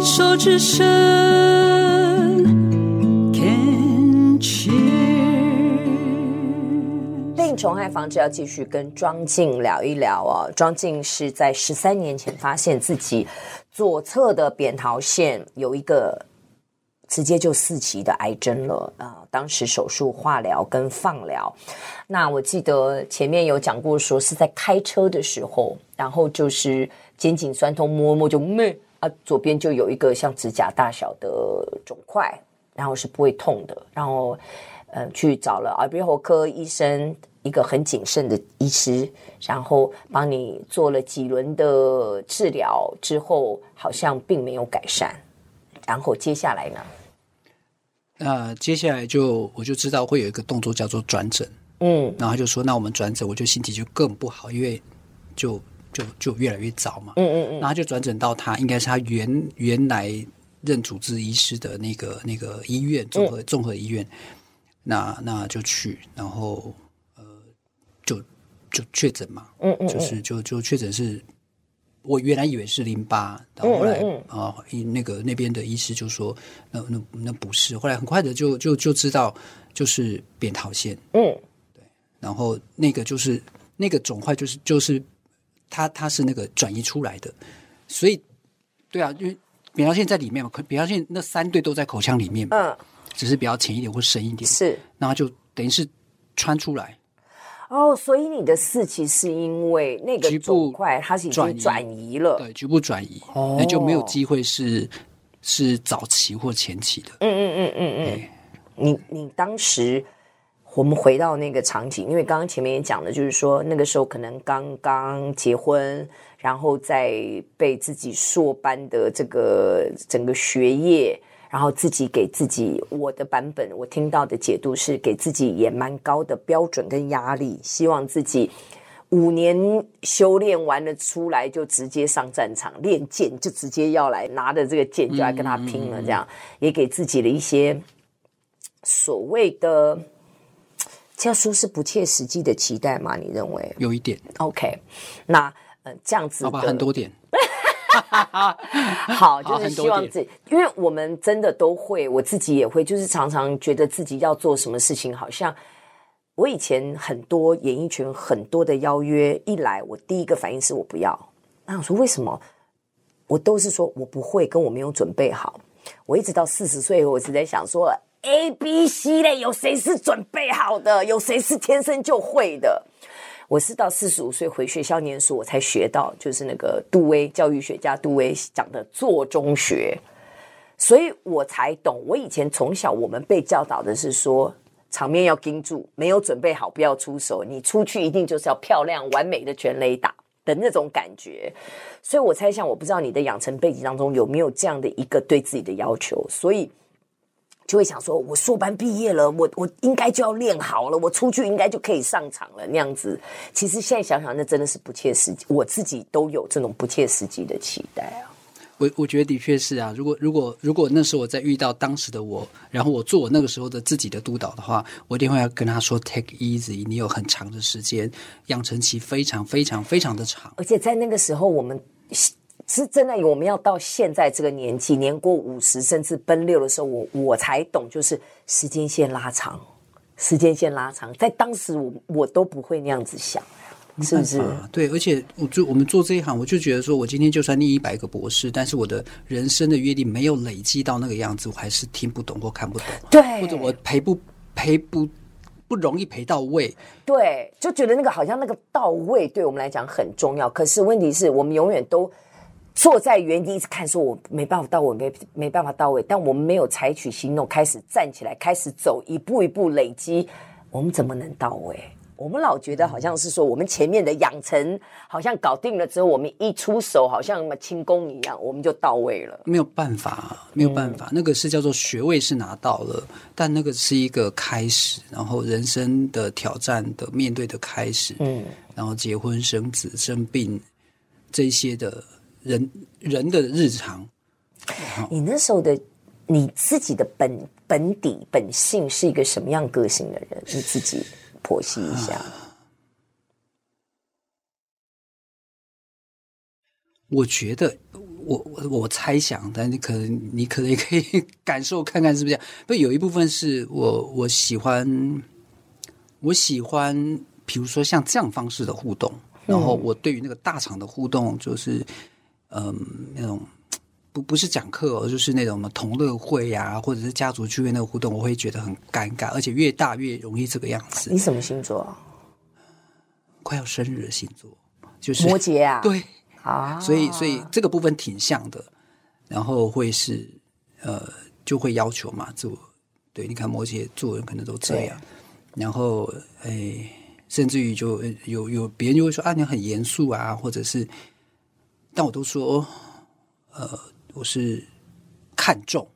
牵手之声，Can cheers。病虫害防治要继续跟庄静聊一聊哦。庄静是在十三年前发现自己左侧的扁桃腺有一个直接就四期的癌症了啊、当时手术、化疗跟放疗。那我记得前面有讲过，说是在开车的时候，然后就是肩颈酸痛，摸摸就咩啊，左边就有一个像指甲大小的肿块，然后是不会痛的。然后呃，去找了耳鼻喉科医生，一个很谨慎的医师，然后帮你做了几轮的治疗之后，好像并没有改善。然后接下来呢？那接下来就我就知道会有一个动作叫做转诊，嗯，然后他就说，那我们转诊，我就心情就更不好，因为就就就越来越早嘛，嗯嗯嗯，然后就转诊到他应该是他原原来任主治医师的那个那个医院综合综合医院，那那就去，然后呃就就确诊嘛，嗯嗯，就是就就确诊是。我原来以为是淋巴，然后后来啊，那个那边的医师就说，那那那不是。后来很快的就就就知道，就是扁桃腺。嗯，对。然后那个就是那个肿块，就是就是它它是那个转移出来的，所以对啊，因为扁桃腺在里面嘛，扁桃腺那三对都在口腔里面，嗯，只是比较浅一点或深一点，是，然后就等于是穿出来。哦，所以你的四期是因为那个肿块它是已经转移了，对，局部转移，哦，那就没有机会是是早期或前期的。嗯嗯嗯嗯嗯。你你当时我们回到那个场景，因为刚刚前面也讲的，就是说那个时候可能刚刚结婚，然后在被自己硕班的这个整个学业。然后自己给自己，我的版本，我听到的解读是给自己也蛮高的标准跟压力，希望自己五年修炼完了出来就直接上战场练剑，就直接要来拿着这个剑就来跟他拼了，这样、也给自己的一些所谓的，这样说是不切实际的期待吗？你认为？有一点。OK，那呃这样子，好吧，很多点。好，就是希望自己，因为我们真的都会，我自己也会，就是常常觉得自己要做什么事情，好像我以前很多演艺圈很多的邀约一来，我第一个反应是我不要。那我说为什么？我都是说我不会，跟我没有准备好。我一直到四十岁，我是在想说 A、B、C 类，有谁是准备好的？有谁是天生就会的？我是到四十五岁回学校念书，我才学到，就是那个杜威教育学家杜威讲的做中学，所以我才懂。我以前从小我们被教导的是说，场面要盯住，没有准备好不要出手，你出去一定就是要漂亮完美的全垒打的那种感觉。所以我猜想，我不知道你的养成背景当中有没有这样的一个对自己的要求，所以。就会想说，我硕班毕业了，我我应该就要练好了，我出去应该就可以上场了那样子。其实现在想想，那真的是不切实际。我自己都有这种不切实际的期待啊。我我觉得的确是啊。如果如果如果那时候我在遇到当时的我，然后我做我那个时候的自己的督导的话，我一定会要跟他说：“Take easy，你有很长的时间，养成期非常非常非常的长。”而且在那个时候，我们。是真的，我们要到现在这个年纪，年过五十甚至奔六的时候，我我才懂，就是时间线拉长，时间线拉长，在当时我我都不会那样子想，是不是？对，而且我就我们做这一行，我就觉得说，我今天就算念一百个博士，但是我的人生的阅历没有累积到那个样子，我还是听不懂或看不懂，对，或者我赔不赔不不容易赔到位，对，就觉得那个好像那个到位对我们来讲很重要，可是问题是我们永远都。坐在原地一直看，说我没办法到位，没没办法到位。但我们没有采取行动，开始站起来，开始走，一步一步累积，我们怎么能到位？我们老觉得好像是说，我们前面的养成好像搞定了之后，我们一出手，好像什么轻功一样，我们就到位了。没有办法，没有办法，嗯、那个是叫做学位是拿到了，但那个是一个开始，然后人生的挑战的面对的开始，嗯，然后结婚生子生病这些的。人人的日常，你那时候的你自己的本本底本性是一个什么样个性的人？你自己剖析一下。我觉得，我我我猜想，但你可能你可能也可以感受看看是不是这样。不，有一部分是我我喜欢，我喜欢，比如说像这样方式的互动，然后我对于那个大场的互动，就是嗯、呃、那种不不是讲课哦，就是那种什么同乐会呀、啊，或者是家族聚会那个互动，我会觉得很尴尬，而且越大越容易这个样子。你什么星座？快要生日的星座就是摩羯啊，对。啊，所以所以这个部分挺像的，然后会是呃就会要求嘛，就对，你看摩羯做人可能都这样，然后哎，甚至于就有有别人就会说啊，你很严肃啊，或者是，但我都说呃我是看重，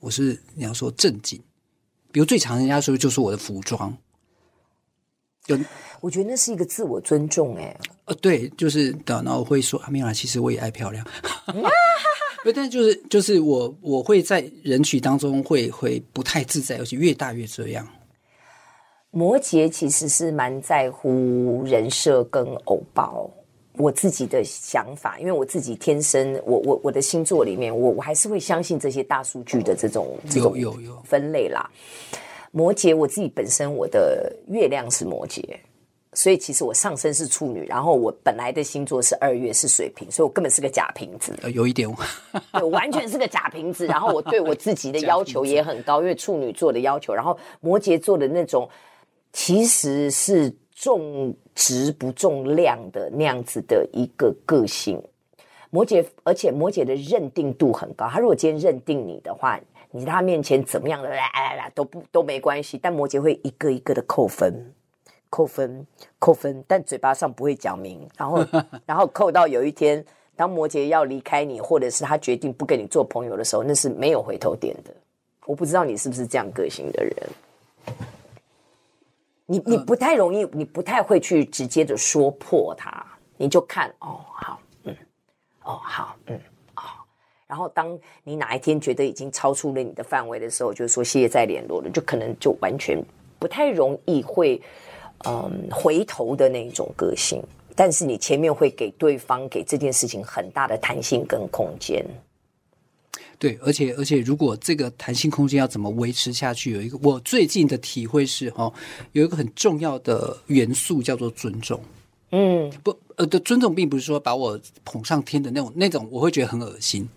我是你要说正经，比如最常人家说就是我的服装，就我觉得那是一个自我尊重，哎。呃，对，就是的，然后我会说啊，没有啦，其实我也爱漂亮，不，但就是就是我我会在人群当中会会不太自在，而且越大越这样。摩羯其实是蛮在乎人设跟偶包，我自己的想法，因为我自己天生，我我我的星座里面，我我还是会相信这些大数据的这种这种有有有分类啦。摩羯，我自己本身我的月亮是摩羯。所以其实我上升是处女，然后我本来的星座是二月是水瓶，所以我根本是个假瓶子。呃，有一点，对，我完全是个假瓶子。然后我对我自己的要求也很高，因为处女座的要求，然后摩羯座的那种其实是重质不重量的那样子的一个个性。摩羯，而且摩羯的认定度很高。他如果今天认定你的话，你在他面前怎么样的来来来都不都没关系，但摩羯会一个一个的扣分。扣分，扣分，但嘴巴上不会讲明，然后，然后扣到有一天，当摩羯要离开你，或者是他决定不跟你做朋友的时候，那是没有回头点的。我不知道你是不是这样个性的人，你你不太容易，你不太会去直接的说破他，你就看哦，好，嗯，哦，好，嗯，哦，然后当你哪一天觉得已经超出了你的范围的时候，就说谢谢再联络了，就可能就完全不太容易会。嗯，回头的那种个性，但是你前面会给对方给这件事情很大的弹性跟空间。对，而且而且，如果这个弹性空间要怎么维持下去，有一个我最近的体会是哈，有一个很重要的元素叫做尊重。嗯，不，呃，的尊重并不是说把我捧上天的那种那种，我会觉得很恶心，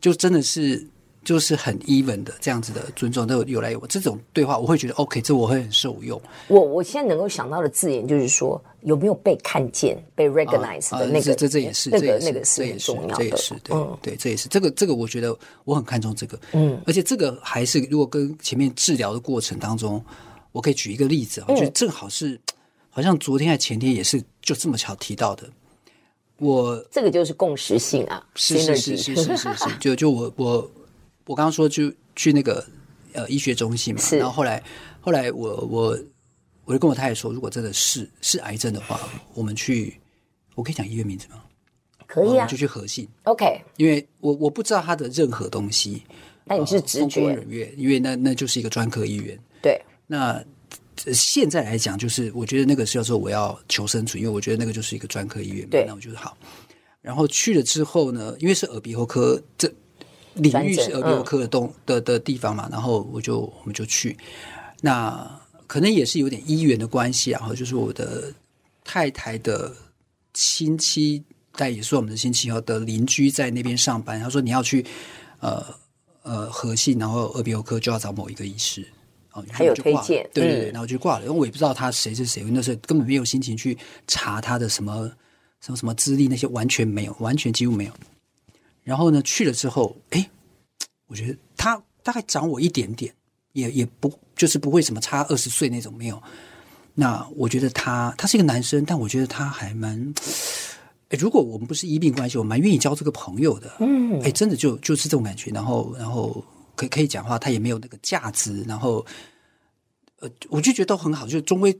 就真的是。就是很 even 的这样子的尊重，都有有来有往。这种对话，我会觉得 OK，这我会很受用。我我现在能够想到的字眼就是说，有没有被看见、被 recognize 的那个，这这也是那个那个是很重要的，这也是对对，这也是这个这个，我觉得我很看重这个。嗯，而且这个还是如果跟前面治疗的过程当中，我可以举一个例子啊，我觉得正好是好像昨天还前天也是就这么巧提到的。我这个就是共识性啊，是是是是是是是，就就我我。我刚刚说就去那个呃医学中心嘛，然后后来后来我我我就跟我太太说，如果真的是是癌症的话，我们去，我可以讲医院名字吗？可以啊，就去核信。OK，因为我我不知道他的任何东西，那你是直觉，因为那那就是一个专科医院。对，那现在来讲，就是我觉得那个是要说我要求生存，因为我觉得那个就是一个专科医院。对，那我觉得好。然后去了之后呢，因为是耳鼻喉科这。领域是耳鼻喉科的东、嗯、的的地方嘛，然后我就我们就去，那可能也是有点医缘的关系，然后就是我的太太的亲戚，但也是我们的亲戚哦的邻居在那边上班，他说你要去呃呃和信，然后耳鼻喉科就要找某一个医师哦，还有推荐，对对对，然后就挂了，因为我也不知道他谁是谁，那时候根本没有心情去查他的什么什么什么资历，那些完全没有，完全几乎没有。然后呢，去了之后，哎，我觉得他大概长我一点点，也也不就是不会什么差二十岁那种没有。那我觉得他他是一个男生，但我觉得他还蛮，哎，如果我们不是医病关系，我蛮愿意交这个朋友的。嗯，哎，真的就就是这种感觉。然后然后可以可以讲话，他也没有那个架子，然后。呃，我就觉得都很好，就是中规，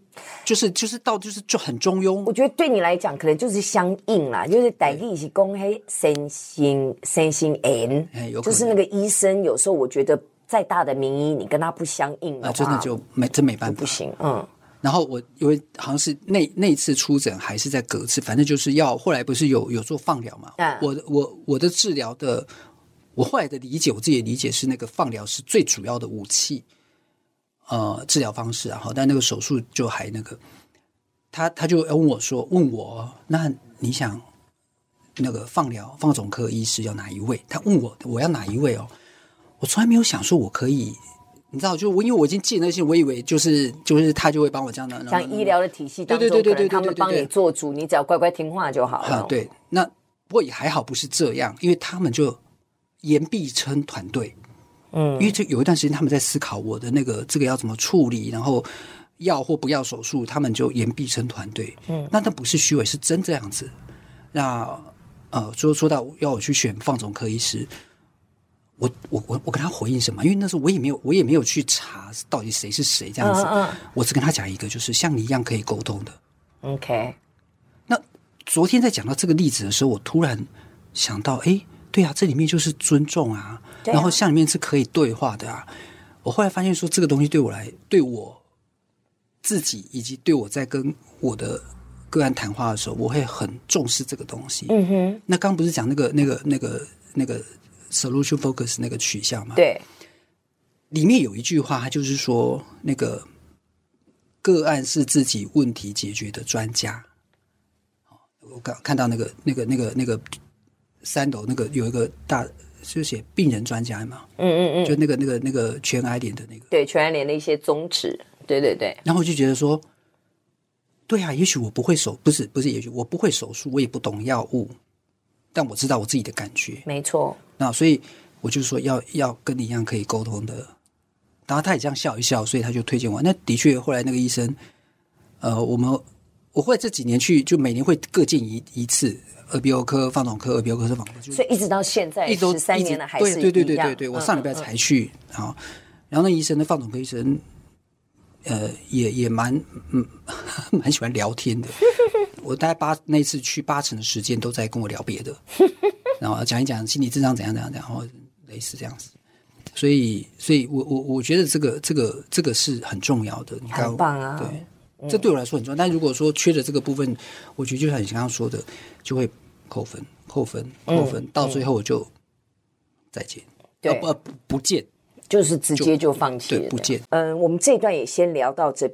就是就是到就是就很中庸。我觉得对你来讲，可能就是相应啦，就是代替是公黑身心身心 N，就是那个医生有时候我觉得再大的名医，你跟他不相应啊，真的就没真没办法，不行。嗯，然后我因为好像是那那次出诊还是在隔次，反正就是要后来不是有有做放疗嘛？嗯、我我我的治疗的，我后来的理解，我自己的理解是那个放疗是最主要的武器，呃，治疗方式啊。好，但那个手术就还那个，他他就问我说：“问我，那你想那个放疗放总科医师要哪一位？”他问我我要哪一位哦，我从来没有想说我可以。你知道，就我因为我已经记那些，我以为就是就是他就会帮我这样的。像医疗的体系当中，对对对对，他们帮你做主，你只要乖乖听话就好了。啊，对，那不过也还好，不是这样，因为他们就言必称团队，嗯，因为这有一段时间他们在思考我的那个这个要怎么处理，然后要或不要手术，他们就言必称团队，嗯，那那不是虚伪，是真这样子。那呃，说说到要我去选放总科医师。我我我我跟他回应什么？因为那时候我也没有我也没有去查到底谁是谁这样子。嗯嗯。我只跟他讲一个，就是像你一样可以沟通的。OK。那昨天在讲到这个例子的时候，我突然想到，哎，对啊，这里面就是尊重啊，啊然后像里面是可以对话的啊。我后来发现说，这个东西对我来，对我自己以及对我在跟我的个案谈话的时候，我会很重视这个东西。嗯哼。那刚不是讲那个那个那个那个。Solution focus 那个取向吗，对，里面有一句话，它就是说，那个个案是自己问题解决的专家。我刚看到那个、那个、那个、那个三楼那个有一个大，就写病人专家嘛，嗯嗯嗯，就那个、那个、那个全癌联的那个，对，全癌联的一些宗旨，对对对。然后我就觉得说，对啊，也许我不会手，不是不是，也许我不会手术，我也不懂药物。但我知道我自己的感觉，没错。那所以我就说要要跟你一样可以沟通的。然后他也这样笑一笑，所以他就推荐我。那的确，后来那个医生，呃，我们我会这几年去，就每年会各进一一次耳鼻喉科、放总科、耳鼻喉科是放科，所以一直到现在，一直十三年了，还是对对对对对。我上礼拜才去，啊、嗯嗯，然后那医生的放总科医生，呃，也也蛮嗯 蛮喜欢聊天的。我大概八那次去八成的时间都在跟我聊别的，然后讲一讲心理智商怎样怎样怎样，然后类似这样子。所以，所以我我我觉得这个这个这个是很重要的。你看，很棒啊！对，嗯、这对我来说很重要。但如果说缺的这个部分，我觉得就像你刚刚说的，就会扣分、扣分、扣分，嗯、到最后我就再见，要，不不不见，就是直接就放弃了，对，不见。嗯，我们这一段也先聊到这。